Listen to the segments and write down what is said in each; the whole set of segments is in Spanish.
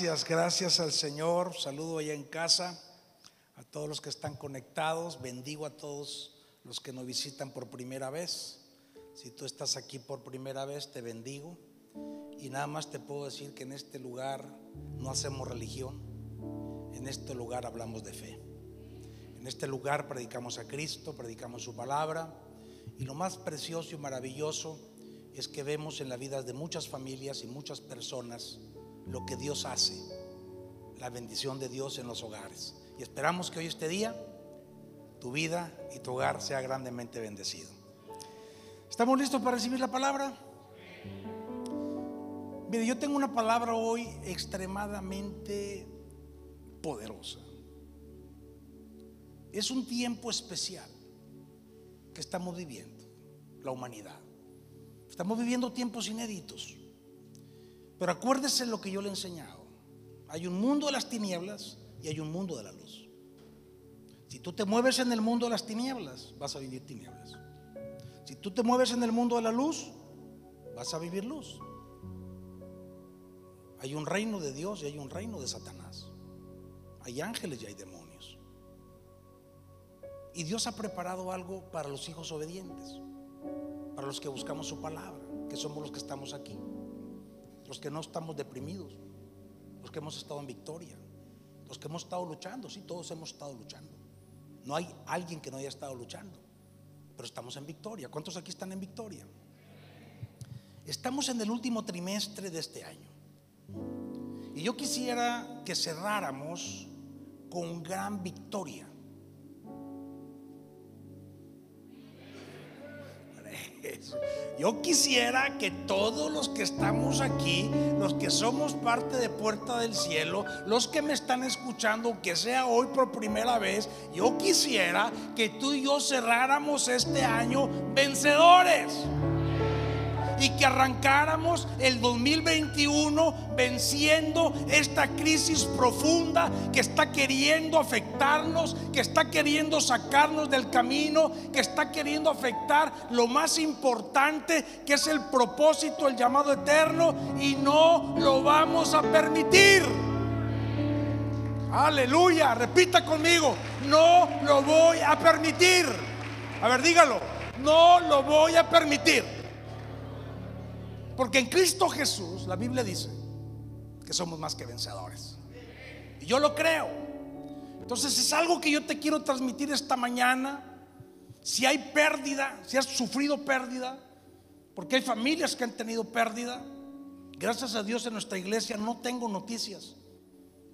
Gracias, gracias al Señor. Saludo allá en casa a todos los que están conectados. Bendigo a todos los que nos visitan por primera vez. Si tú estás aquí por primera vez, te bendigo. Y nada más te puedo decir que en este lugar no hacemos religión. En este lugar hablamos de fe. En este lugar predicamos a Cristo, predicamos su palabra. Y lo más precioso y maravilloso es que vemos en la vida de muchas familias y muchas personas lo que Dios hace, la bendición de Dios en los hogares. Y esperamos que hoy este día tu vida y tu hogar sea grandemente bendecido. ¿Estamos listos para recibir la palabra? Mire, yo tengo una palabra hoy extremadamente poderosa. Es un tiempo especial que estamos viviendo, la humanidad. Estamos viviendo tiempos inéditos. Pero acuérdese lo que yo le he enseñado. Hay un mundo de las tinieblas y hay un mundo de la luz. Si tú te mueves en el mundo de las tinieblas, vas a vivir tinieblas. Si tú te mueves en el mundo de la luz, vas a vivir luz. Hay un reino de Dios y hay un reino de Satanás. Hay ángeles y hay demonios. Y Dios ha preparado algo para los hijos obedientes, para los que buscamos su palabra, que somos los que estamos aquí, los que no estamos deprimidos, los que hemos estado en victoria, los que hemos estado luchando, sí, todos hemos estado luchando. No hay alguien que no haya estado luchando, pero estamos en victoria. ¿Cuántos aquí están en victoria? Estamos en el último trimestre de este año. Y yo quisiera que cerráramos con gran victoria. Yo quisiera que todos los que estamos aquí, los que somos parte de Puerta del Cielo, los que me están escuchando, que sea hoy por primera vez, yo quisiera que tú y yo cerráramos este año vencedores y que arrancáramos el 2021 venciendo esta crisis profunda que está queriendo afectarnos, que está queriendo sacarnos del camino, que está queriendo afectar lo más importante que es el propósito, el llamado eterno y no lo vamos a permitir. Aleluya, repita conmigo, no lo voy a permitir. A ver, dígalo, no lo voy a permitir. Porque en Cristo Jesús, la Biblia dice que somos más que vencedores. Y yo lo creo. Entonces es algo que yo te quiero transmitir esta mañana. Si hay pérdida, si has sufrido pérdida, porque hay familias que han tenido pérdida, gracias a Dios en nuestra iglesia no tengo noticias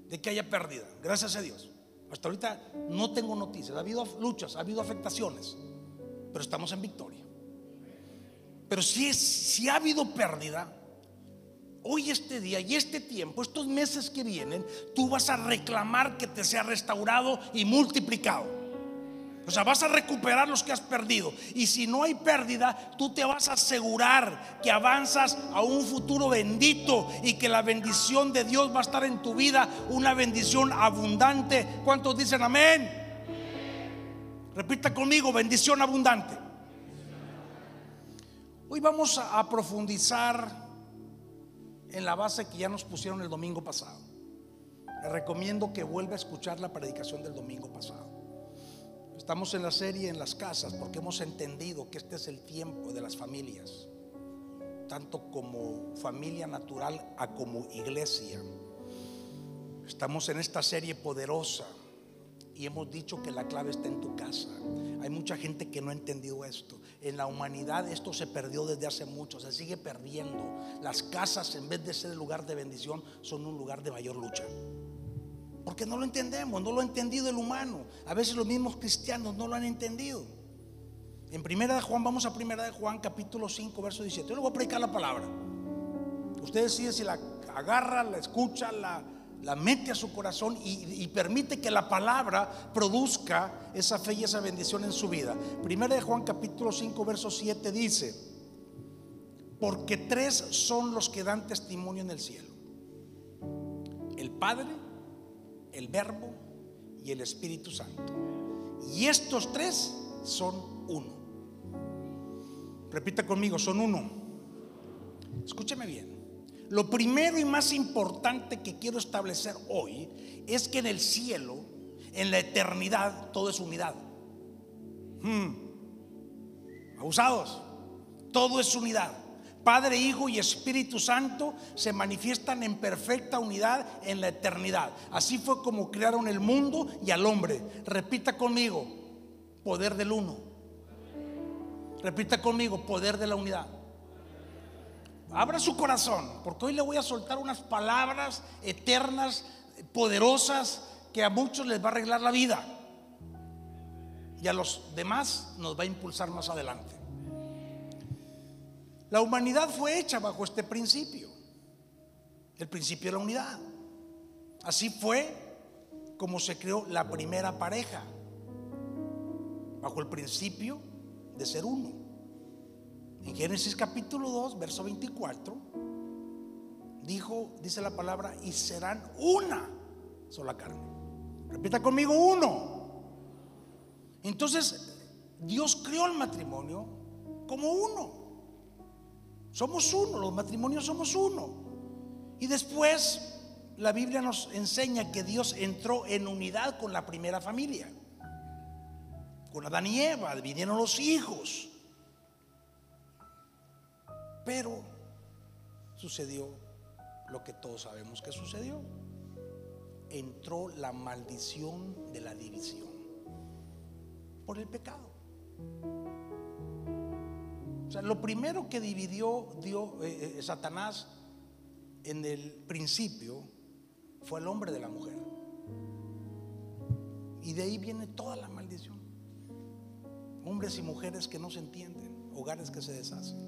de que haya pérdida. Gracias a Dios. Hasta ahorita no tengo noticias. Ha habido luchas, ha habido afectaciones, pero estamos en victoria. Pero si, es, si ha habido pérdida, hoy este día y este tiempo, estos meses que vienen, tú vas a reclamar que te sea restaurado y multiplicado. O sea, vas a recuperar los que has perdido. Y si no hay pérdida, tú te vas a asegurar que avanzas a un futuro bendito y que la bendición de Dios va a estar en tu vida, una bendición abundante. ¿Cuántos dicen amén? Repita conmigo, bendición abundante. Hoy vamos a, profundizar en la base que ya nos pusieron el domingo pasado. Le recomiendo que vuelva a escuchar la predicación del domingo pasado. Estamos en la serie en las casas porque hemos entendido que este es el tiempo de las familias, tanto como familia natural a como iglesia. Estamos en esta serie poderosa y hemos dicho que la clave está en tu casa. Hay mucha gente que no ha entendido esto. En la humanidad esto se perdió desde hace mucho, se sigue perdiendo. Las casas en vez de ser el lugar de bendición son un lugar de mayor lucha. Porque no lo entendemos, no lo ha entendido el humano. A veces los mismos cristianos no lo han entendido. En primera de Juan, vamos a primera de Juan, capítulo 5, verso 17. Yo le voy a predicar la palabra. Usted decide si la agarra, la escucha, la, la mete a su corazón y, permite que la palabra produzca esa fe y esa bendición en su vida. Primera de Juan capítulo 5 verso 7 dice, porque tres son los que dan testimonio en el cielo. El Padre, el Verbo y el Espíritu Santo. Y estos tres son uno. Repita conmigo, son uno. Escúcheme bien. Lo primero y más importante que quiero establecer hoy es que en el cielo, en la eternidad, todo es unidad. Hmm. Abusados. Todo es unidad. Padre, Hijo y Espíritu Santo se manifiestan en perfecta unidad en la eternidad. Así fue como crearon el mundo y al hombre. Repita conmigo, poder del uno. Repita conmigo, poder de la unidad. Abra su corazón, porque hoy le voy a soltar unas palabras eternas, poderosas, que a muchos les va a arreglar la vida. Y a los demás nos va a impulsar más adelante. La humanidad fue hecha bajo este principio, el principio de la unidad. Así fue como se creó la primera pareja, bajo el principio de ser uno. En Génesis capítulo 2, verso 24, dijo, dice la palabra, y serán una sola carne. Repita conmigo, uno. Entonces, Dios creó el matrimonio como uno. Somos uno, los matrimonios somos uno. Y después la Biblia nos enseña que Dios entró en unidad con la primera familia. Con Adán y Eva, vinieron los hijos. Pero sucedió lo que todos sabemos que sucedió. Entró la maldición de la división por el pecado. O sea, lo primero que dividió dio, eh, eh, Satanás en el principio fue el hombre de la mujer. Y de ahí viene toda la maldición. Hombres y mujeres que no se entienden, hogares que se deshacen.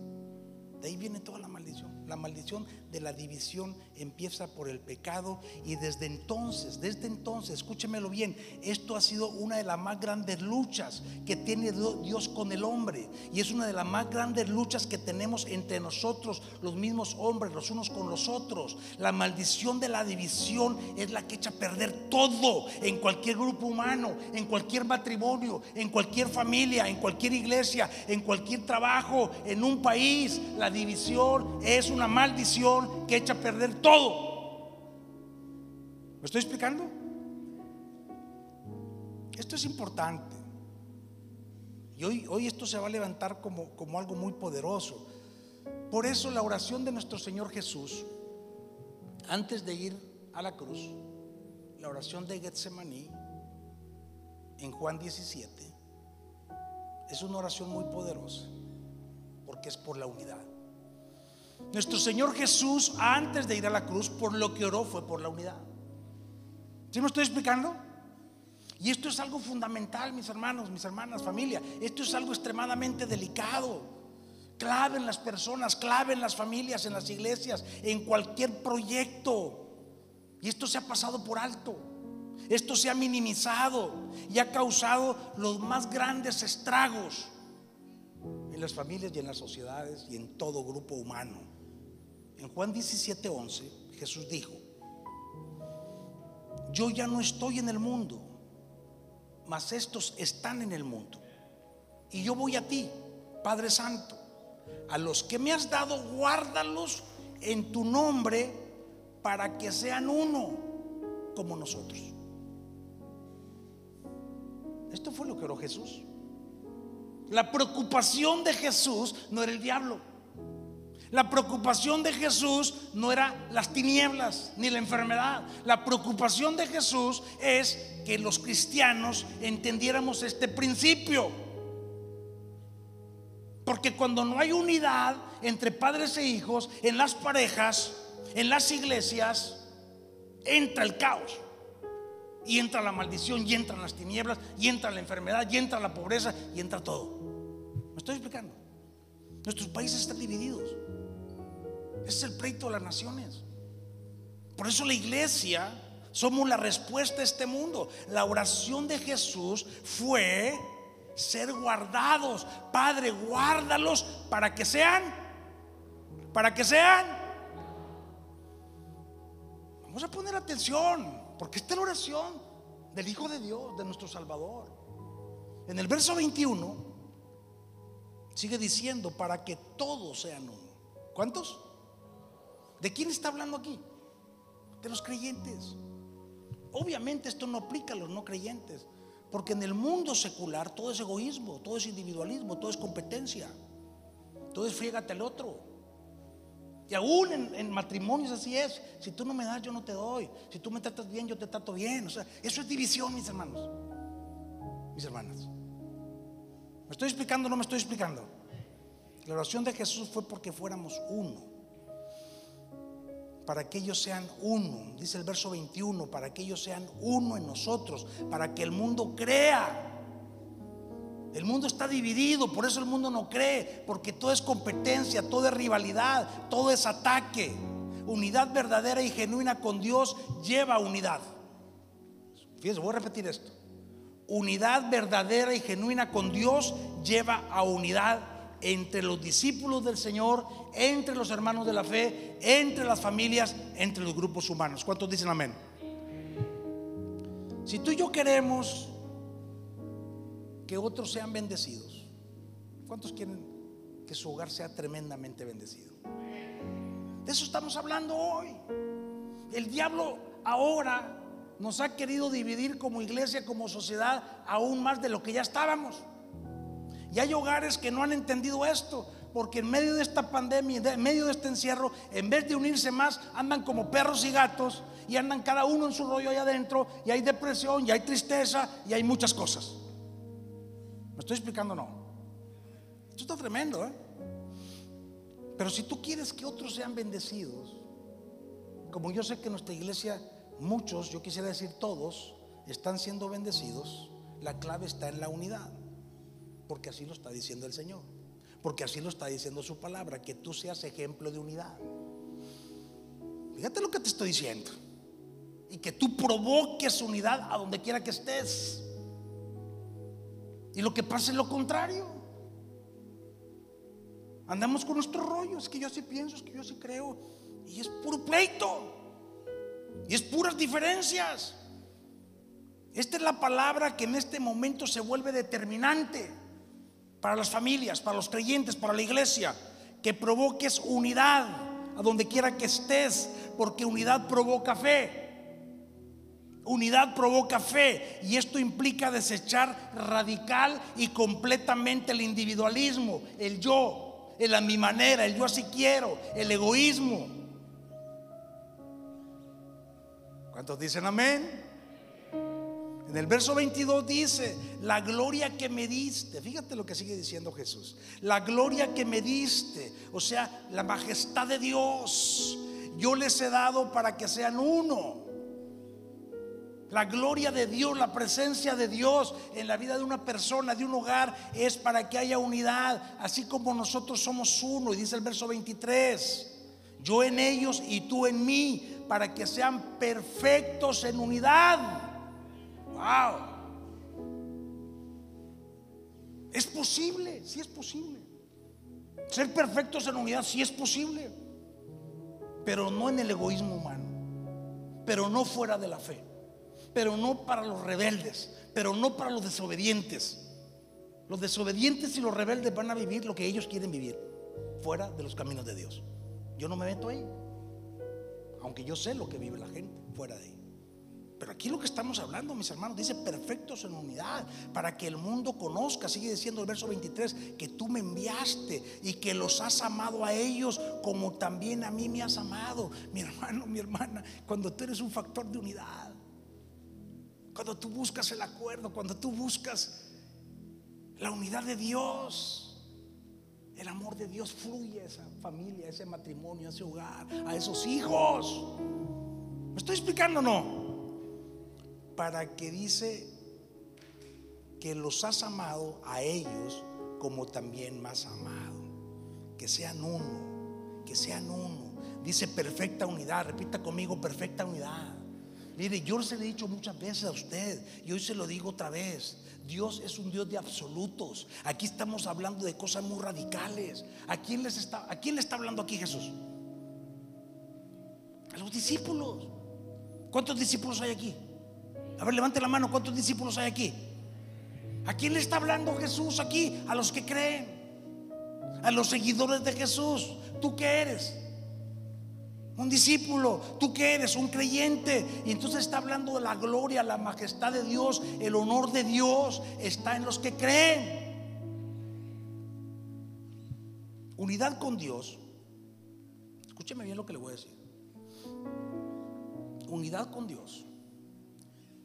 De ahí viene toda la maldición. La maldición de la división empieza por el pecado y desde entonces, desde entonces, escúchemelo bien, esto ha sido una de las más grandes luchas que tiene Dios con el hombre y es una de las más grandes luchas que tenemos entre nosotros, los mismos hombres, los unos con los otros. La maldición de la división es la que echa a perder todo en cualquier grupo humano, en cualquier matrimonio, en cualquier familia, en cualquier iglesia, en cualquier trabajo, en un país. La división es una maldición que echa a perder todo. ¿Me estoy explicando? Esto es importante. Y hoy, hoy esto se va a levantar como, como algo muy poderoso. Por eso la oración de nuestro Señor Jesús, antes de ir a la cruz, la oración de Getsemaní, en Juan 17, es una oración muy poderosa, porque es por la unidad. Nuestro Señor Jesús, antes de ir a la cruz, por lo que oró fue por la unidad. ¿Sí me estoy explicando? Y esto es algo fundamental, mis hermanos, mis hermanas, familia. Esto es algo extremadamente delicado. Clave en las personas, clave en las familias, en las iglesias, en cualquier proyecto. Y esto se ha pasado por alto. Esto se ha minimizado y ha causado los más grandes estragos en las familias y en las sociedades y en todo grupo humano. En Juan 17, 11, Jesús dijo, yo ya no estoy en el mundo, mas estos están en el mundo. Y yo voy a ti, Padre Santo, a los que me has dado, guárdalos en tu nombre para que sean uno como nosotros. Esto fue lo que oró Jesús. La preocupación de Jesús no era el diablo. La preocupación de Jesús no era las tinieblas ni la enfermedad. La preocupación de Jesús es que los cristianos entendiéramos este principio. Porque cuando no hay unidad entre padres e hijos, en las parejas, en las iglesias, entra el caos. Y entra la maldición, y entran las tinieblas, y entra la enfermedad, y entra la pobreza, y entra todo. ¿Me estoy explicando? Nuestros países están divididos es el pleito de las naciones. Por eso la iglesia somos la respuesta a este mundo. La oración de Jesús fue ser guardados. Padre, guárdalos para que sean, para que sean. Vamos a poner atención, porque esta es la oración del Hijo de Dios, de nuestro Salvador. En el verso 21 sigue diciendo, para que todos sean uno. ¿Cuántos? ¿De quién está hablando aquí? De los creyentes. Obviamente esto no aplica a los no creyentes, porque en el mundo secular todo es egoísmo, todo es individualismo, todo es competencia, todo es friégate al otro. Y aún en, matrimonios así es. Si tú no me das, yo no te doy. Si tú me tratas bien, yo te trato bien. O sea, eso es división, mis hermanos. Mis hermanas. ¿Me estoy explicando o no me estoy explicando? La oración de Jesús fue porque fuéramos uno. Para que ellos sean uno. Dice el verso 21. Para que ellos sean uno en nosotros. Para que el mundo crea el mundo está dividido, por eso el mundo no cree, porque todo es competencia, todo es rivalidad, todo es ataque. Unidad verdadera y genuina con Dios lleva unidad. Fíjense, voy a repetir esto. Unidad verdadera y genuina con Dios lleva a unidad entre los discípulos del Señor, entre los hermanos de la fe, entre las familias, entre los grupos humanos. ¿Cuántos dicen amén? Si tú y yo queremos que otros sean bendecidos. ¿Cuántos quieren que su hogar sea tremendamente bendecido? De eso estamos hablando hoy. El diablo ahora nos ha querido dividir como iglesia, como sociedad, aún más de lo que ya estábamos. Y hay hogares que no han entendido esto, porque en medio de esta pandemia, en medio de este encierro, en vez de unirse más, andan como perros y gatos y andan cada uno en su rollo allá adentro, y hay depresión, y hay tristeza, y hay muchas cosas. ¿Me estoy explicando no? Esto está tremendo, ¿eh? Pero si tú quieres que otros sean bendecidos, como yo sé que nuestra iglesia muchos, yo quisiera decir todos, están siendo bendecidos, la clave está en la unidad. Porque así lo está diciendo el Señor. Porque así lo está diciendo su palabra, que tú seas ejemplo de unidad. Fíjate lo que te estoy diciendo. Y que tú provoques unidad a donde quiera que estés. Y lo que pasa es lo contrario. Andamos con nuestro rollo, es que yo así pienso, es que yo así creo. Y es puro pleito. Y es puras diferencias. Esta es la palabra que en este momento se vuelve determinante para las familias, para los creyentes, para la iglesia. Que provoques unidad a donde quiera que estés, porque unidad provoca fe. Unidad provoca fe y esto implica desechar radical y completamente el individualismo, el yo, el a mi manera, el yo así quiero, el egoísmo. ¿Cuántos dicen amén? En el verso 22 dice, la gloria que me diste, fíjate lo que sigue diciendo Jesús, la gloria que me diste, o sea, la majestad de Dios, yo les he dado para que sean uno. La gloria de Dios, la presencia de Dios en la vida de una persona, de un hogar, es para que haya unidad, así como nosotros somos uno. Y dice el verso 23, yo en ellos y tú en mí, para que sean perfectos en unidad. Wow. Es posible, sí es posible. Ser perfectos en unidad, sí es posible. Pero no en el egoísmo humano. Pero no fuera de la fe pero no para los rebeldes, pero no para los desobedientes. Los desobedientes y los rebeldes van a vivir lo que ellos quieren vivir, fuera de los caminos de Dios. Yo no me meto ahí, aunque yo sé lo que vive la gente fuera de ahí. Pero aquí lo que estamos hablando, mis hermanos, dice perfectos en unidad, para que el mundo conozca, sigue diciendo el verso 23, que tú me enviaste y que los has amado a ellos como también a mí me has amado. Mi hermano, mi hermana, cuando tú eres un factor de unidad, cuando tú buscas el acuerdo, cuando tú buscas la unidad de Dios, el amor de Dios fluye a esa familia, a ese matrimonio, a ese hogar, a esos hijos. ¿Me estoy explicando o no? Para que dice que los has amado a ellos como también más amado. Que sean uno, que sean uno. Dice perfecta unidad, repita conmigo, perfecta unidad. Mire, yo se lo he dicho muchas veces a usted y hoy se lo digo otra vez. Dios es un Dios de absolutos. Aquí estamos hablando de cosas muy radicales. ¿A quién, les está, ¿A quién le está hablando aquí Jesús? A los discípulos. ¿Cuántos discípulos hay aquí? A ver, levante la mano. ¿Cuántos discípulos hay aquí? ¿A quién le está hablando Jesús aquí? A los que creen. A los seguidores de Jesús. ¿Tú qué eres? Un discípulo, tú que eres un creyente. Y entonces está hablando de la gloria, la majestad de Dios, el honor de Dios está en los que creen. Unidad con Dios. Escúcheme bien lo que le voy a decir. Unidad con Dios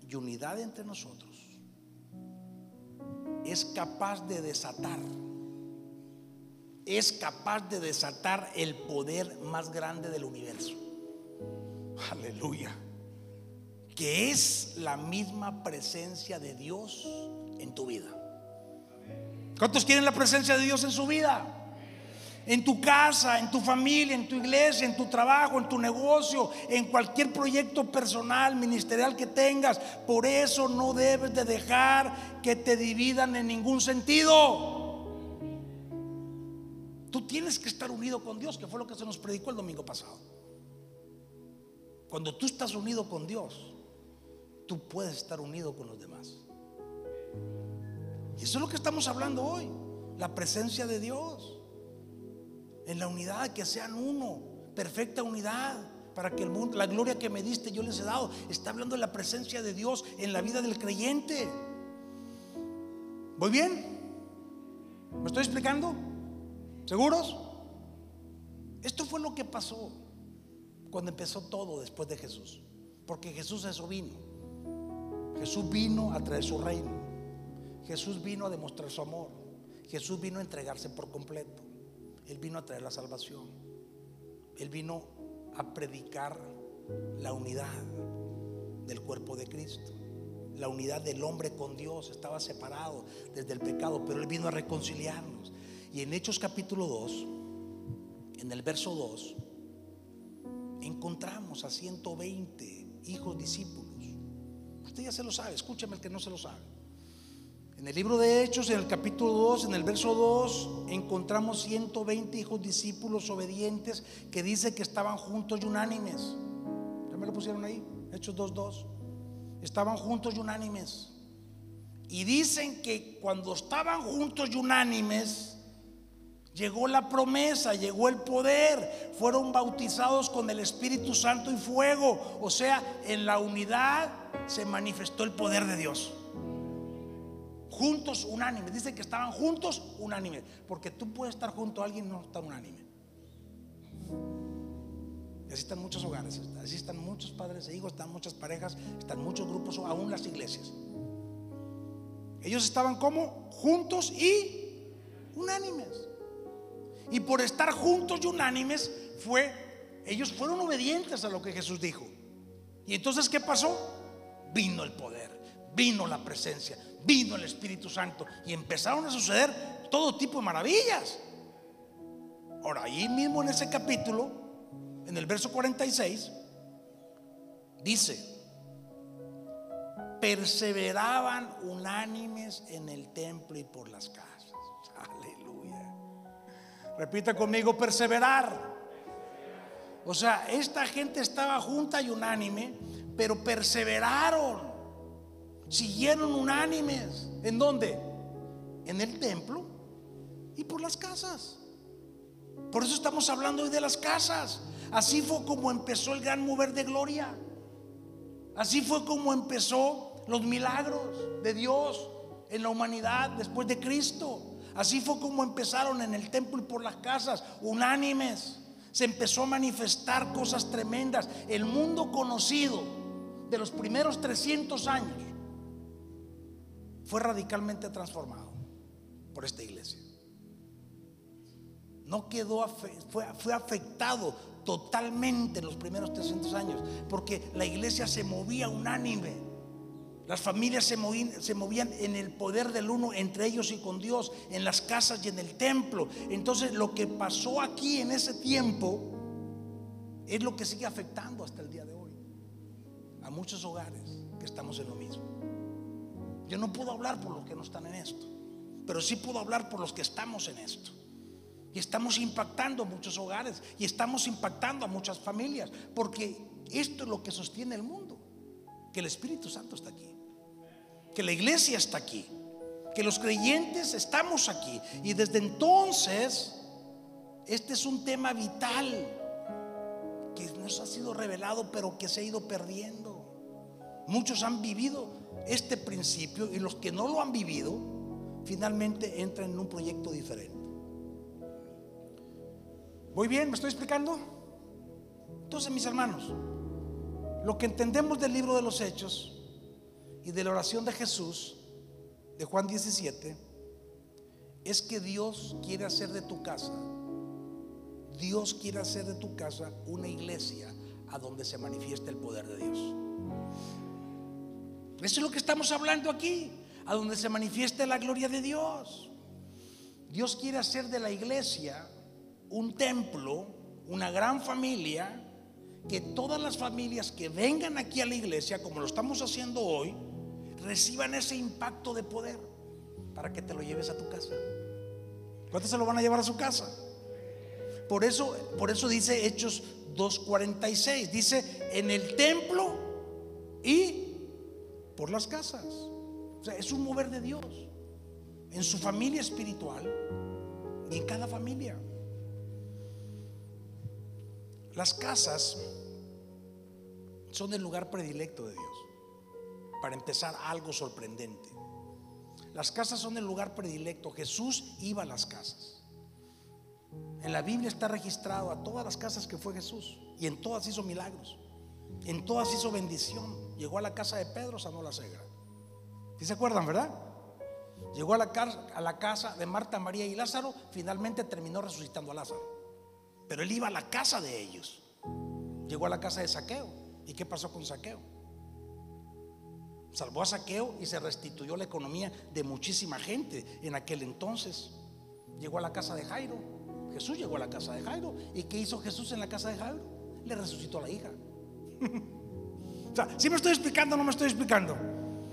y unidad entre nosotros es capaz de desatar, es capaz de desatar el poder más grande del universo. Aleluya. Que es la misma presencia de Dios en tu vida. ¿Cuántos quieren la presencia de Dios en su vida? en tu casa, en tu familia, en tu iglesia, en tu trabajo, en tu negocio, en cualquier proyecto personal, ministerial que tengas. Por eso no debes de dejar que te dividan en ningún sentido. Tú tienes que estar unido con Dios, que fue lo que se nos predicó el domingo pasado. Cuando tú estás unido con Dios, tú puedes estar unido con los demás. Y eso es lo que estamos hablando hoy, la presencia de Dios en la unidad, que sean uno, perfecta unidad, para que el mundo, la gloria que me diste yo les he dado. Está hablando de la presencia de Dios en la vida del creyente. ¿Voy bien? ¿Me estoy explicando? ¿Seguros? Esto fue lo que pasó cuando empezó todo después de Jesús. Porque Jesús eso vino. Jesús vino a traer su reino. Jesús vino a demostrar su amor. Jesús vino a entregarse por completo. Él vino a traer la salvación. Él vino a predicar la unidad del cuerpo de Cristo. La unidad del hombre con Dios estaba separado desde el pecado, pero Él vino a reconciliarnos. Y en Hechos capítulo 2, en el verso 2, encontramos a 120 hijos discípulos. Usted ya se lo sabe, escúcheme el que no se lo sabe. En el libro de Hechos, en el capítulo 2, en el verso 2, encontramos 120 hijos discípulos obedientes que dice que estaban juntos y unánimes. ¿Ya me lo pusieron ahí? Hechos 2.2. Estaban juntos y unánimes. Y dicen que cuando estaban juntos y unánimes, llegó la promesa, llegó el poder, fueron bautizados con el Espíritu Santo y fuego. O sea, en la unidad se manifestó el poder de Dios juntos, unánimes. Dice que estaban juntos, unánimes. Porque tú puedes estar junto a alguien y no estar unánime. Y así están muchos hogares, así están muchos padres e hijos, están muchas parejas, están muchos grupos, aún las iglesias. Ellos estaban como juntos y unánimes. Y por estar juntos y unánimes fue, ellos fueron obedientes a lo que Jesús dijo. Y entonces, ¿qué pasó? Vino el poder, vino la presencia, vino el Espíritu Santo y empezaron a suceder todo tipo de maravillas. Ahora, ahí mismo en ese capítulo, en el verso 46, dice, perseveraban unánimes en el templo y por las casas. Repita conmigo, perseverar. O sea, esta gente estaba junta y unánime, pero perseveraron siguieron unánimes. ¿En dónde? En el templo y por las casas. Por eso estamos hablando hoy de las casas. Así fue como empezó el gran mover de gloria. Así fue como empezó los milagros de Dios en la humanidad después de Cristo. Así fue como empezaron en el templo y por las casas, unánimes. Se empezó a manifestar cosas tremendas. El mundo conocido de los primeros 300 años fue radicalmente transformado por esta iglesia. No quedó, fue, fue afectado totalmente en los primeros 300 años, porque la iglesia se movía unánime. Las familias se movían, en el poder del uno entre ellos y con Dios, en las casas y en el templo. Entonces lo que pasó aquí en ese tiempo es lo que sigue afectando hasta el día de hoy a muchos hogares que estamos en lo mismo. Yo no puedo hablar por los que no están en esto, pero sí puedo hablar por los que estamos en esto. Y estamos impactando muchos hogares y estamos impactando a muchas familias, porque esto es lo que sostiene el mundo, que el Espíritu Santo está aquí, que la iglesia está aquí, que los creyentes estamos aquí. Y desde entonces, este es un tema vital que nos ha sido revelado, pero que se ha ido perdiendo. Muchos han vivido este principio y los que no lo han vivido, finalmente entran en un proyecto diferente. ¿Voy bien? ¿Me estoy explicando? Entonces, mis hermanos, lo que entendemos del libro de los Hechos y de la oración de Jesús, de Juan 17, es que Dios quiere hacer de tu casa, Dios quiere hacer de tu casa una iglesia a donde se manifieste el poder de Dios. Eso es lo que estamos hablando aquí, a donde se manifieste la gloria de Dios. Dios quiere hacer de la iglesia un templo, una gran familia, que todas las familias que vengan aquí a la iglesia, como lo estamos haciendo hoy, reciban ese impacto de poder para que te lo lleves a tu casa. ¿Cuántos se lo van a llevar a su casa? Por eso, por eso dice Hechos 2.46, dice en el templo y por las casas. O sea, es un mover de Dios en su familia espiritual y en cada familia. Las casas son el lugar predilecto de Dios. Para empezar, algo sorprendente. Las casas son el lugar predilecto. Jesús iba a las casas. En la Biblia está registrado a todas las casas que fue Jesús. Y en todas hizo milagros. En todas hizo bendición. Llegó a la casa de Pedro, sanó la cegra. ¿Sí se acuerdan, verdad? Llegó a la, a la casa de Marta, María y Lázaro. Finalmente terminó resucitando a Lázaro. Pero él iba a la casa de ellos. Llegó a la casa de Saqueo. ¿Y qué pasó con Saqueo? Salvó a Saqueo y se restituyó la economía de muchísima gente en aquel entonces. Llegó a la casa de Jairo. Jesús llegó a la casa de Jairo. ¿Y qué hizo Jesús en la casa de Jairo? Le resucitó a la hija. o sea, si me estoy explicando, no me estoy explicando.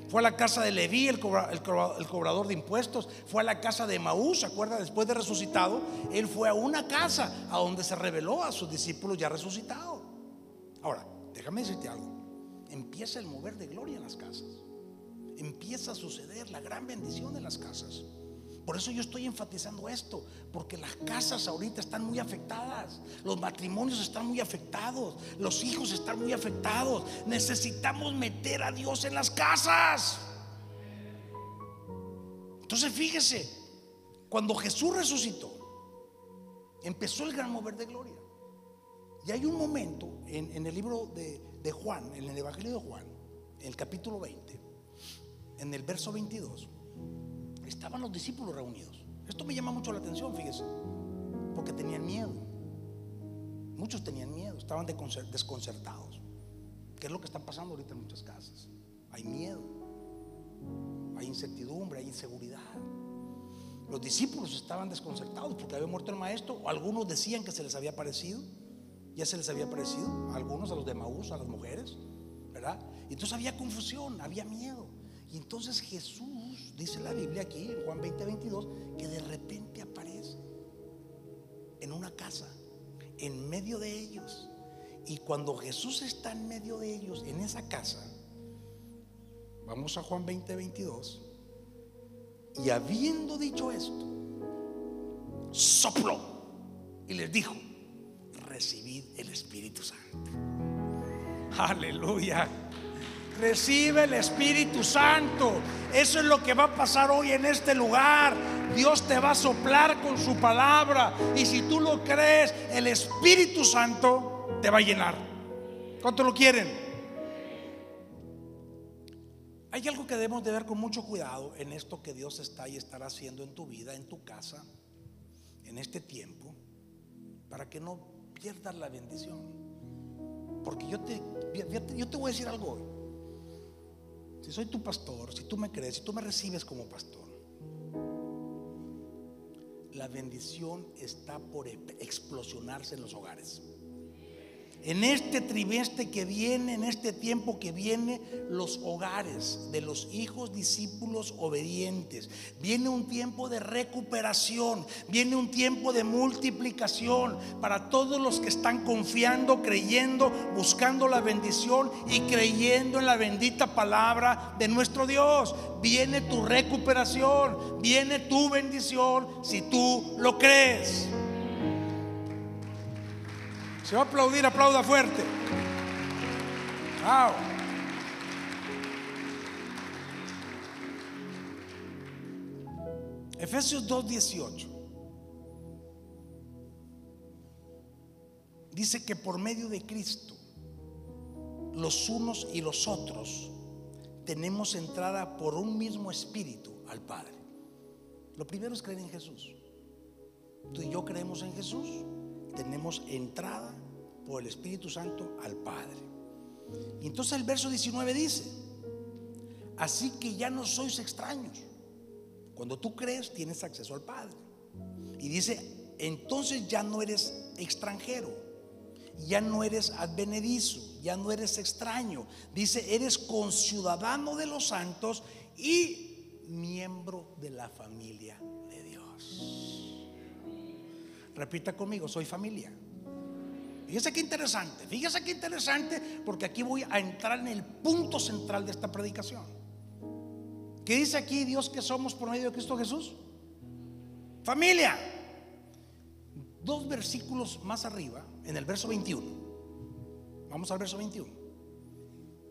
Fue a la casa de Leví, el, cobrador de impuestos. Fue a la casa de Maús, ¿se acuerda? Después de resucitado, él fue a una casa a donde se reveló a sus discípulos ya resucitados. Ahora, déjame decirte algo. Empieza el mover de gloria en las casas. Empieza a suceder la gran bendición en las casas. Por eso yo estoy enfatizando esto, porque las casas ahorita están muy afectadas, los matrimonios están muy afectados, los hijos están muy afectados. Necesitamos meter a Dios en las casas. Entonces fíjese, cuando Jesús resucitó, empezó el gran mover de gloria. Y hay un momento en, el libro de, de Juan, en el Evangelio de Juan, en el capítulo 20, en el verso 22 estaban los discípulos reunidos. Esto me llama mucho la atención, fíjese, porque tenían miedo. Muchos tenían miedo, estaban desconcertados. ¿Qué es lo que está pasando ahorita en muchas casas? Hay miedo, hay incertidumbre, hay inseguridad. Los discípulos estaban desconcertados porque había muerto el maestro, o algunos decían que se les había parecido, ya se les había parecido, algunos a los de Maús, a las mujeres, ¿verdad? Entonces había confusión, había miedo. Y entonces Jesús, dice la Biblia aquí, en Juan 20, 22, que de repente aparece en una casa, en medio de ellos. Y cuando Jesús está en medio de ellos, en esa casa, vamos a Juan 20, 22, y habiendo dicho esto, sopló y les dijo, recibid el Espíritu Santo. Aleluya. Recibe el Espíritu Santo. Eso es lo que va a pasar hoy en este lugar. Dios te va a soplar con su palabra. Y si tú lo crees, el Espíritu Santo te va a llenar. ¿Cuánto lo quieren? Hay algo que debemos de ver con mucho cuidado en esto que Dios está y estará haciendo en tu vida, en tu casa, en este tiempo, para que no pierdas la bendición. Porque yo te, yo te voy a decir algo hoy. Si soy tu pastor, si tú me crees, si tú me recibes como pastor, la bendición está por explosionarse en los hogares. En este trimestre que viene, en este tiempo que viene, los hogares de los hijos discípulos obedientes. Viene un tiempo de recuperación, viene un tiempo de multiplicación para todos los que están confiando, creyendo, buscando la bendición y creyendo en la bendita palabra de nuestro Dios. Viene tu recuperación, viene tu bendición si tú lo crees. Se va a aplaudir, aplauda fuerte. Wow. Efesios 2:18 dice que por medio de Cristo los unos y los otros tenemos entrada por un mismo espíritu al Padre. Lo primero es creer en Jesús. Tú y yo creemos en Jesús, tenemos entrada por el Espíritu Santo al Padre. Y entonces el verso 19 dice, así que ya no sois extraños. Cuando tú crees tienes acceso al Padre. Y dice, entonces ya no eres extranjero, ya no eres advenedizo, ya no eres extraño. Dice, eres conciudadano de los santos y miembro de la familia de Dios. Repita conmigo, soy familia. Fíjese qué interesante, fíjese qué interesante, porque aquí voy a entrar en el punto central de esta predicación. ¿Qué dice aquí Dios que somos por medio de Cristo Jesús? Familia. Dos versículos más arriba, en el verso 21. Vamos al verso 21.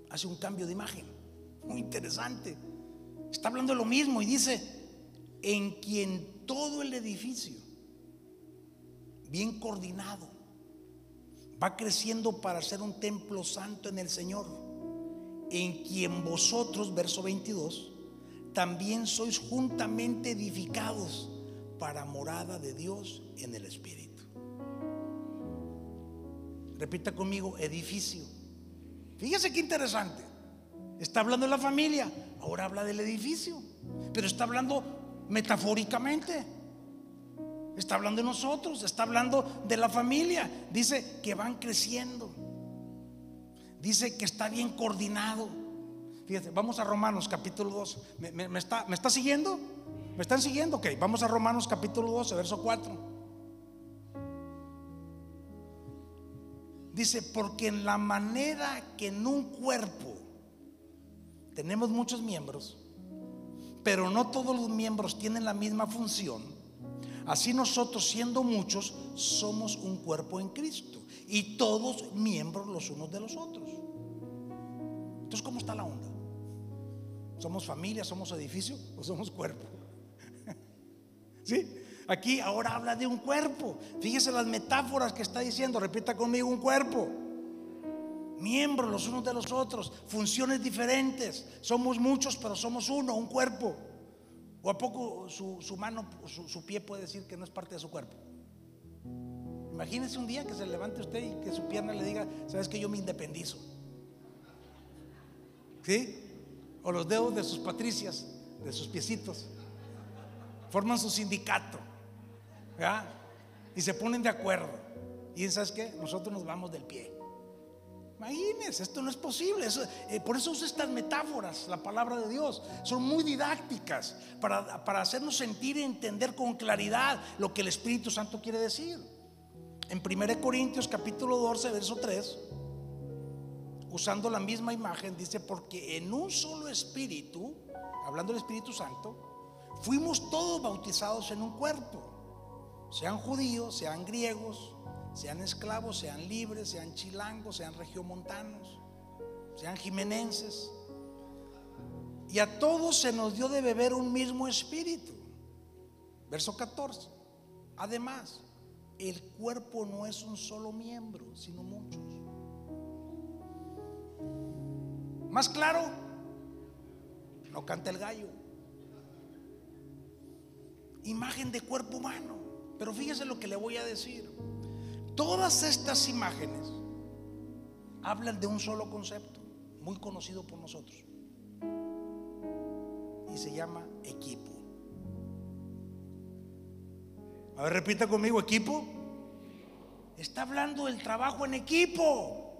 Hace un cambio de imagen. Muy interesante. Está hablando de lo mismo y dice, en quien todo el edificio, bien coordinado, va creciendo para ser un templo santo en el Señor, en quien vosotros, verso 22, también sois juntamente edificados para morada de Dios en el Espíritu. Repita conmigo, edificio. Fíjese qué interesante. Está hablando de la familia, ahora habla del edificio, pero está hablando metafóricamente. Está hablando de nosotros, está hablando de la familia. Dice que van creciendo. Dice que está bien coordinado. Fíjate, vamos a Romanos capítulo 2. ¿Me, está, ¿Me, está, siguiendo? ¿Me están siguiendo? Ok, vamos a Romanos capítulo 12, verso 4. Dice, porque en la manera que en un cuerpo tenemos muchos miembros, pero no todos los miembros tienen la misma función Así nosotros siendo muchos somos un cuerpo en Cristo y todos miembros los unos de los otros. Entonces, ¿cómo está la onda? ¿Somos familia, somos edificio o somos cuerpo? ¿Sí? Aquí ahora habla de un cuerpo. Fíjese las metáforas que está diciendo. Repita conmigo un cuerpo. Miembros los unos de los otros. Funciones diferentes. Somos muchos, pero somos uno, un cuerpo. ¿O a poco su, mano, su, pie puede decir que no es parte de su cuerpo? Imagínese un día que se levante usted y que su pierna le diga, sabes que yo me independizo. ¿Sí? O los dedos de sus patricias, de sus piecitos, forman su sindicato. Y se ponen de acuerdo. Y sabes qué? Nosotros nos vamos del pie. Imagínense, esto no es posible. Eh, por eso uso estas metáforas, la palabra de Dios. Son muy didácticas para, para hacernos sentir y entender con claridad lo que el Espíritu Santo quiere decir. En 1 Corintios capítulo 12, verso 3, usando la misma imagen, dice, porque en un solo espíritu, hablando del Espíritu Santo, fuimos todos bautizados en un cuerpo, sean judíos, sean griegos sean esclavos, sean libres, sean chilangos, sean regiomontanos, sean jimenenses. Y a todos se nos dio de beber un mismo espíritu. Verso 14. Además, el cuerpo no es un solo miembro, sino muchos. Más claro, no canta el gallo. Imagen de cuerpo humano. Pero fíjese lo que le voy a decir. Todas estas imágenes hablan de un solo concepto, muy conocido por nosotros. Y se llama equipo. A ver, repita conmigo, equipo. Está hablando del trabajo en equipo.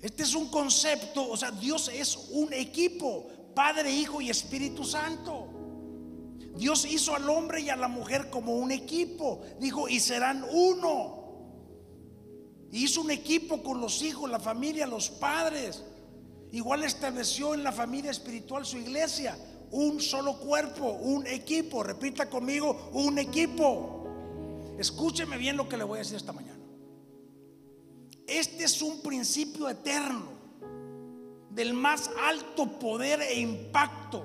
Este es un concepto, o sea, Dios es un equipo, Padre, Hijo y Espíritu Santo. Dios hizo al hombre y a la mujer como un equipo. Dijo, y serán uno. Hizo un equipo con los hijos, la familia, los padres. Igual estableció en la familia espiritual su iglesia. Un solo cuerpo, un equipo. Repita conmigo, un equipo. Escúcheme bien lo que le voy a decir esta mañana. Este es un principio eterno del más alto poder e impacto,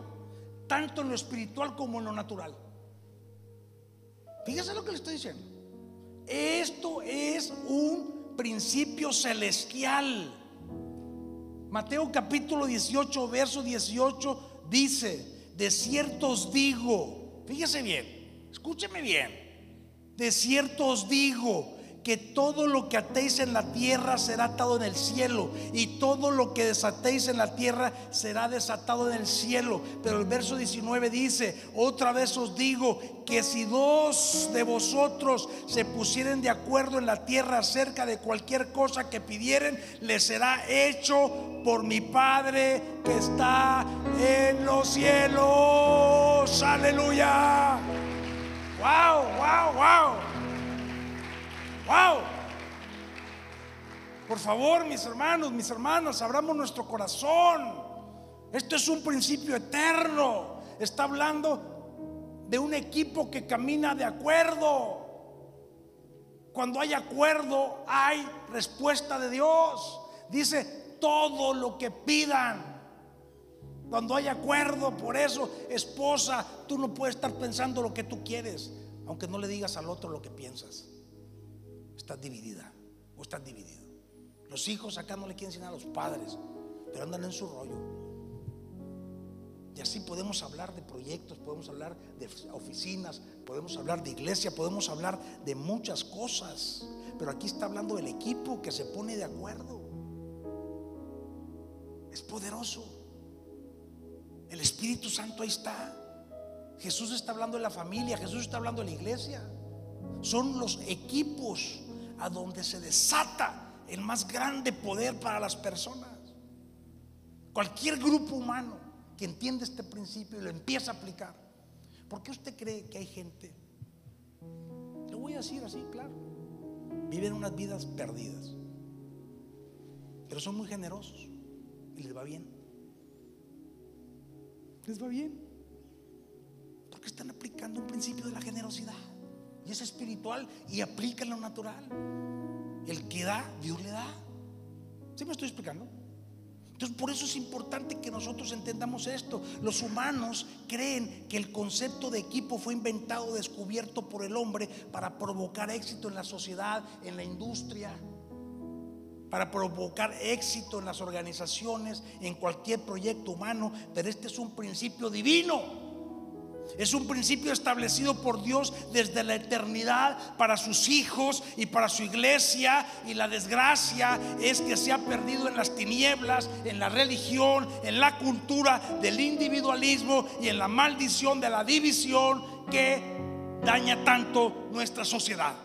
tanto en lo espiritual como en lo natural. Fíjese lo que le estoy diciendo. Esto es un principio celestial. Mateo capítulo 18, verso 18 dice, de cierto os digo, fíjese bien, escúcheme bien, de cierto os digo que todo lo que atéis en la tierra será atado en el cielo y todo lo que desatéis en la tierra será desatado en el cielo. Pero el verso 19 dice, otra vez os digo que si dos de vosotros se pusieren de acuerdo en la tierra acerca de cualquier cosa que pidieren, les será hecho por mi Padre que está en los cielos. Aleluya. Wow, wow, wow. ¡Wow! Por favor, mis hermanos, mis hermanas, abramos nuestro corazón. Esto es un principio eterno. Está hablando de un equipo que camina de acuerdo. Cuando hay acuerdo, hay respuesta de Dios. Dice, todo lo que pidan. Cuando hay acuerdo, por eso, esposa, tú no puedes estar pensando lo que tú quieres, aunque no le digas al otro lo que piensas estás dividida o estás dividido. Los hijos acá no le quieren enseñar a los padres, pero andan en su rollo. Y así podemos hablar de proyectos, podemos hablar de oficinas, podemos hablar de iglesia, podemos hablar de muchas cosas. Pero aquí está hablando del equipo que se pone de acuerdo. Es poderoso. El Espíritu Santo ahí está. Jesús está hablando de la familia, Jesús está hablando de la iglesia. Son los equipos a donde se desata el más grande poder para las personas. Cualquier grupo humano que entiende este principio y lo empieza a aplicar. ¿Por qué usted cree que hay gente? Lo voy a decir así, claro. Viven unas vidas perdidas. Pero son muy generosos y les va bien. Les va bien. Porque están aplicando un principio de la generosidad y es espiritual y aplica en lo natural. El que da, Dios le da. ¿Sí me estoy explicando? Entonces, por eso es importante que nosotros entendamos esto. Los humanos creen que el concepto de equipo fue inventado, descubierto por el hombre para provocar éxito en la sociedad, en la industria, para provocar éxito en las organizaciones, en cualquier proyecto humano. Pero este es un principio divino. Es un principio establecido por Dios desde la eternidad para sus hijos y para su iglesia. Y la desgracia es que se ha perdido en las tinieblas, en la religión, en la cultura del individualismo y en la maldición de la división que daña tanto nuestra sociedad.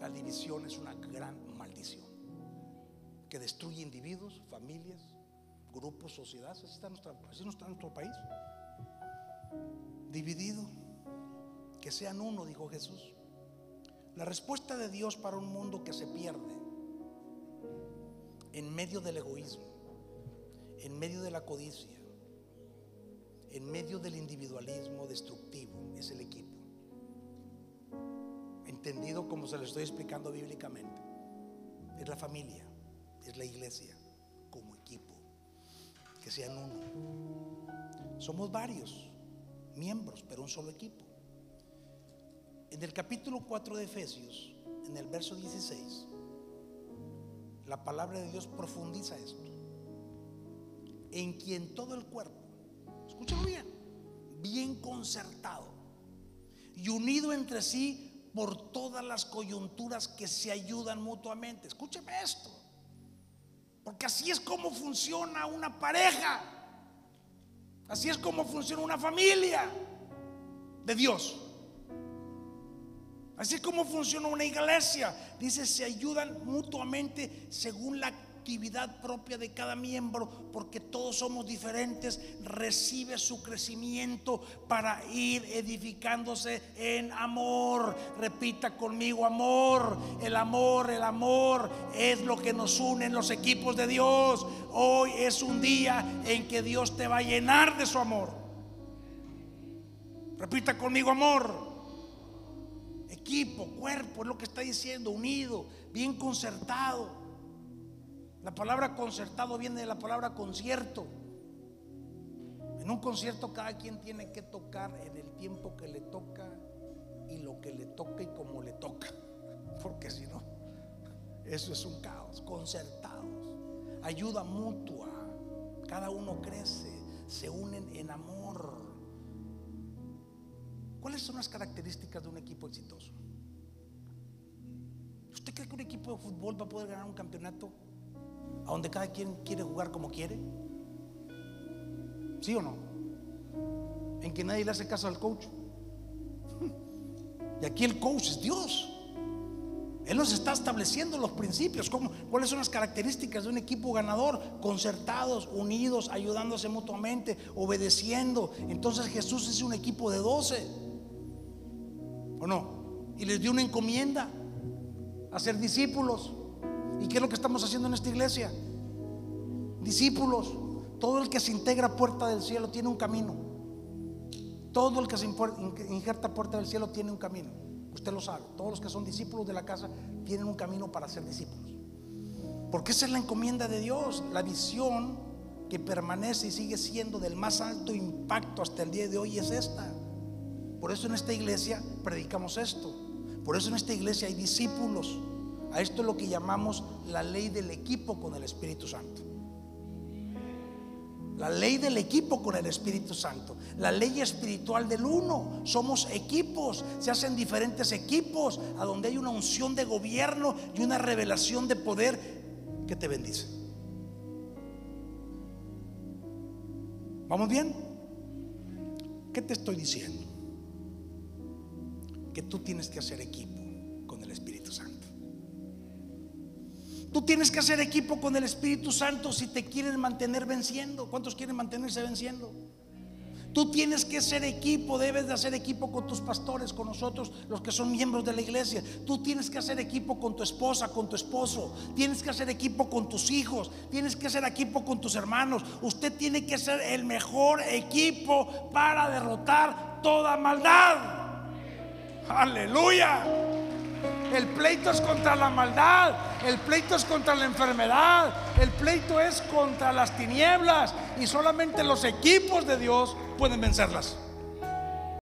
La división es una gran maldición que destruye individuos, familias grupos, sociedad, así está, nuestra, así está nuestro país. Dividido, que sean uno, dijo Jesús. La respuesta de Dios para un mundo que se pierde en medio del egoísmo, en medio de la codicia, en medio del individualismo destructivo, es el equipo. Entendido como se lo estoy explicando bíblicamente. Es la familia, es la iglesia sean uno. Somos varios miembros, pero un solo equipo. En el capítulo 4 de Efesios, en el verso 16, la palabra de Dios profundiza esto. En quien todo el cuerpo, escúchalo bien, bien concertado y unido entre sí por todas las coyunturas que se ayudan mutuamente. Escúcheme esto. Porque así es como funciona una pareja. Así es como funciona una familia de Dios. Así es como funciona una iglesia. Dice, se ayudan mutuamente según la actividad propia de cada miembro, porque todos somos diferentes, recibe su crecimiento para ir edificándose en amor. Repita conmigo, amor, el amor, el amor es lo que nos une en los equipos de Dios. Hoy es un día en que Dios te va a llenar de su amor. Repita conmigo, amor. equipo, cuerpo, es lo que está diciendo, unido, bien concertado. La palabra concertado viene de la palabra concierto. En un concierto cada quien tiene que tocar en el tiempo que le toca y lo que le toca y como le toca. Porque si no, eso es un caos. Concertados, ayuda mutua. Cada uno crece, se unen en amor. ¿Cuáles son las características de un equipo exitoso? ¿Usted cree que un equipo de fútbol va a poder ganar un campeonato a donde cada quien quiere jugar como quiere? ¿Sí o no? En que nadie le hace caso al coach. Y aquí el coach es Dios. Él nos está estableciendo los principios, cuáles son las características de un equipo ganador, concertados, unidos, ayudándose mutuamente, obedeciendo. Entonces Jesús es un equipo de doce, ¿o no? Y les dio una encomienda a ser discípulos. ¿Y qué es lo que estamos haciendo en esta iglesia? Discípulos. Todo el que se integra puerta del cielo tiene un camino. Todo el que se injerta puerta del cielo tiene un camino. Usted lo sabe. Todos los que son discípulos de la casa tienen un camino para ser discípulos. Porque esa es la encomienda de Dios, la visión que permanece y sigue siendo del más alto impacto hasta el día de hoy es esta. Por eso en esta iglesia predicamos esto. Por eso en esta iglesia hay discípulos. A esto es lo que llamamos la ley del equipo con el Espíritu Santo. La ley del equipo con el Espíritu Santo. La ley espiritual del uno. Somos equipos. Se hacen diferentes equipos a donde hay una unción de gobierno y una revelación de poder que te bendice. ¿Vamos bien? ¿Qué te estoy diciendo? Que tú tienes que hacer equipo Tú tienes que hacer equipo con el Espíritu Santo si te quieres mantener venciendo. ¿Cuántos quieren mantenerse venciendo? Tú tienes que ser equipo, debes de hacer equipo con tus pastores, con nosotros, los que son miembros de la iglesia. Tú tienes que hacer equipo con tu esposa, con tu esposo. Tienes que hacer equipo con tus hijos. Tienes que hacer equipo con tus hermanos. Usted tiene que ser el mejor equipo para derrotar toda maldad. Aleluya. El pleito es contra la maldad, el pleito es contra la enfermedad, el pleito es contra las tinieblas y solamente los equipos de Dios pueden vencerlas.